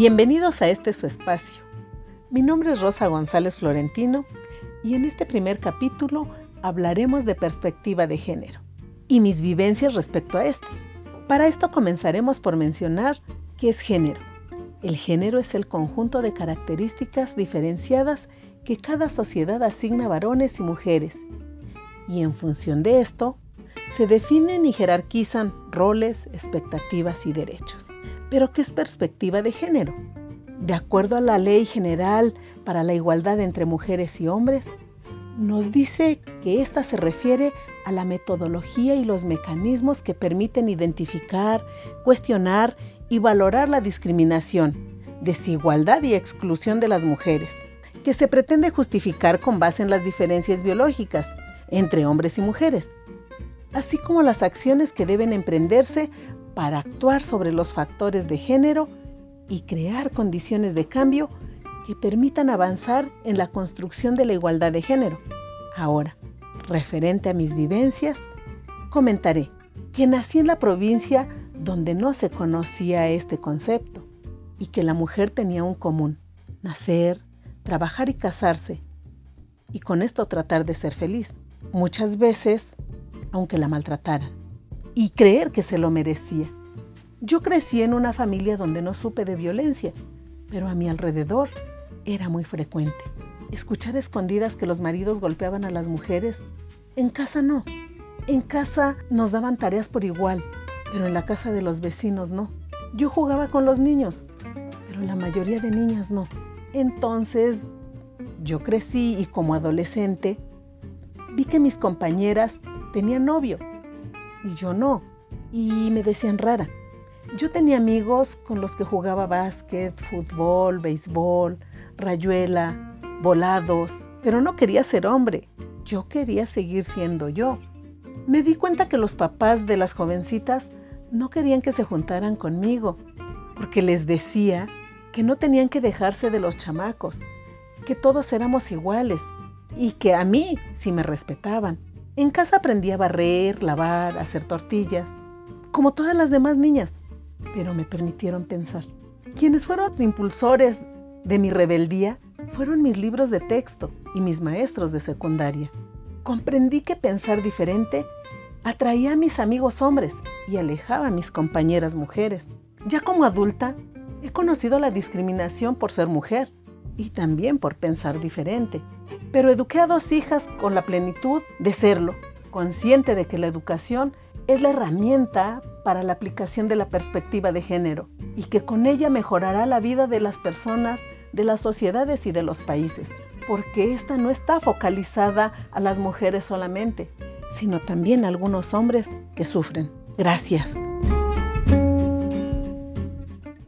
Bienvenidos a este su espacio. Mi nombre es Rosa González Florentino y en este primer capítulo hablaremos de perspectiva de género y mis vivencias respecto a este. Para esto comenzaremos por mencionar qué es género. El género es el conjunto de características diferenciadas que cada sociedad asigna a varones y mujeres. Y en función de esto, se definen y jerarquizan roles, expectativas y derechos. Pero ¿qué es perspectiva de género? De acuerdo a la Ley General para la Igualdad entre Mujeres y Hombres, nos dice que ésta se refiere a la metodología y los mecanismos que permiten identificar, cuestionar y valorar la discriminación, desigualdad y exclusión de las mujeres, que se pretende justificar con base en las diferencias biológicas entre hombres y mujeres, así como las acciones que deben emprenderse para actuar sobre los factores de género y crear condiciones de cambio que permitan avanzar en la construcción de la igualdad de género. Ahora, referente a mis vivencias, comentaré que nací en la provincia donde no se conocía este concepto y que la mujer tenía un común, nacer, trabajar y casarse, y con esto tratar de ser feliz, muchas veces aunque la maltrataran y creer que se lo merecía. Yo crecí en una familia donde no supe de violencia, pero a mi alrededor era muy frecuente. Escuchar escondidas que los maridos golpeaban a las mujeres. En casa no. En casa nos daban tareas por igual, pero en la casa de los vecinos no. Yo jugaba con los niños, pero la mayoría de niñas no. Entonces, yo crecí y como adolescente vi que mis compañeras tenían novio y yo no. Y me decían rara. Yo tenía amigos con los que jugaba básquet, fútbol, béisbol, rayuela, volados, pero no quería ser hombre. Yo quería seguir siendo yo. Me di cuenta que los papás de las jovencitas no querían que se juntaran conmigo, porque les decía que no tenían que dejarse de los chamacos, que todos éramos iguales y que a mí sí me respetaban. En casa aprendí a barrer, lavar, hacer tortillas, como todas las demás niñas, pero me permitieron pensar. Quienes fueron impulsores de mi rebeldía fueron mis libros de texto y mis maestros de secundaria. Comprendí que pensar diferente atraía a mis amigos hombres y alejaba a mis compañeras mujeres. Ya como adulta, he conocido la discriminación por ser mujer y también por pensar diferente pero eduqué a dos hijas con la plenitud de serlo, consciente de que la educación es la herramienta para la aplicación de la perspectiva de género y que con ella mejorará la vida de las personas, de las sociedades y de los países, porque esta no está focalizada a las mujeres solamente, sino también a algunos hombres que sufren. Gracias.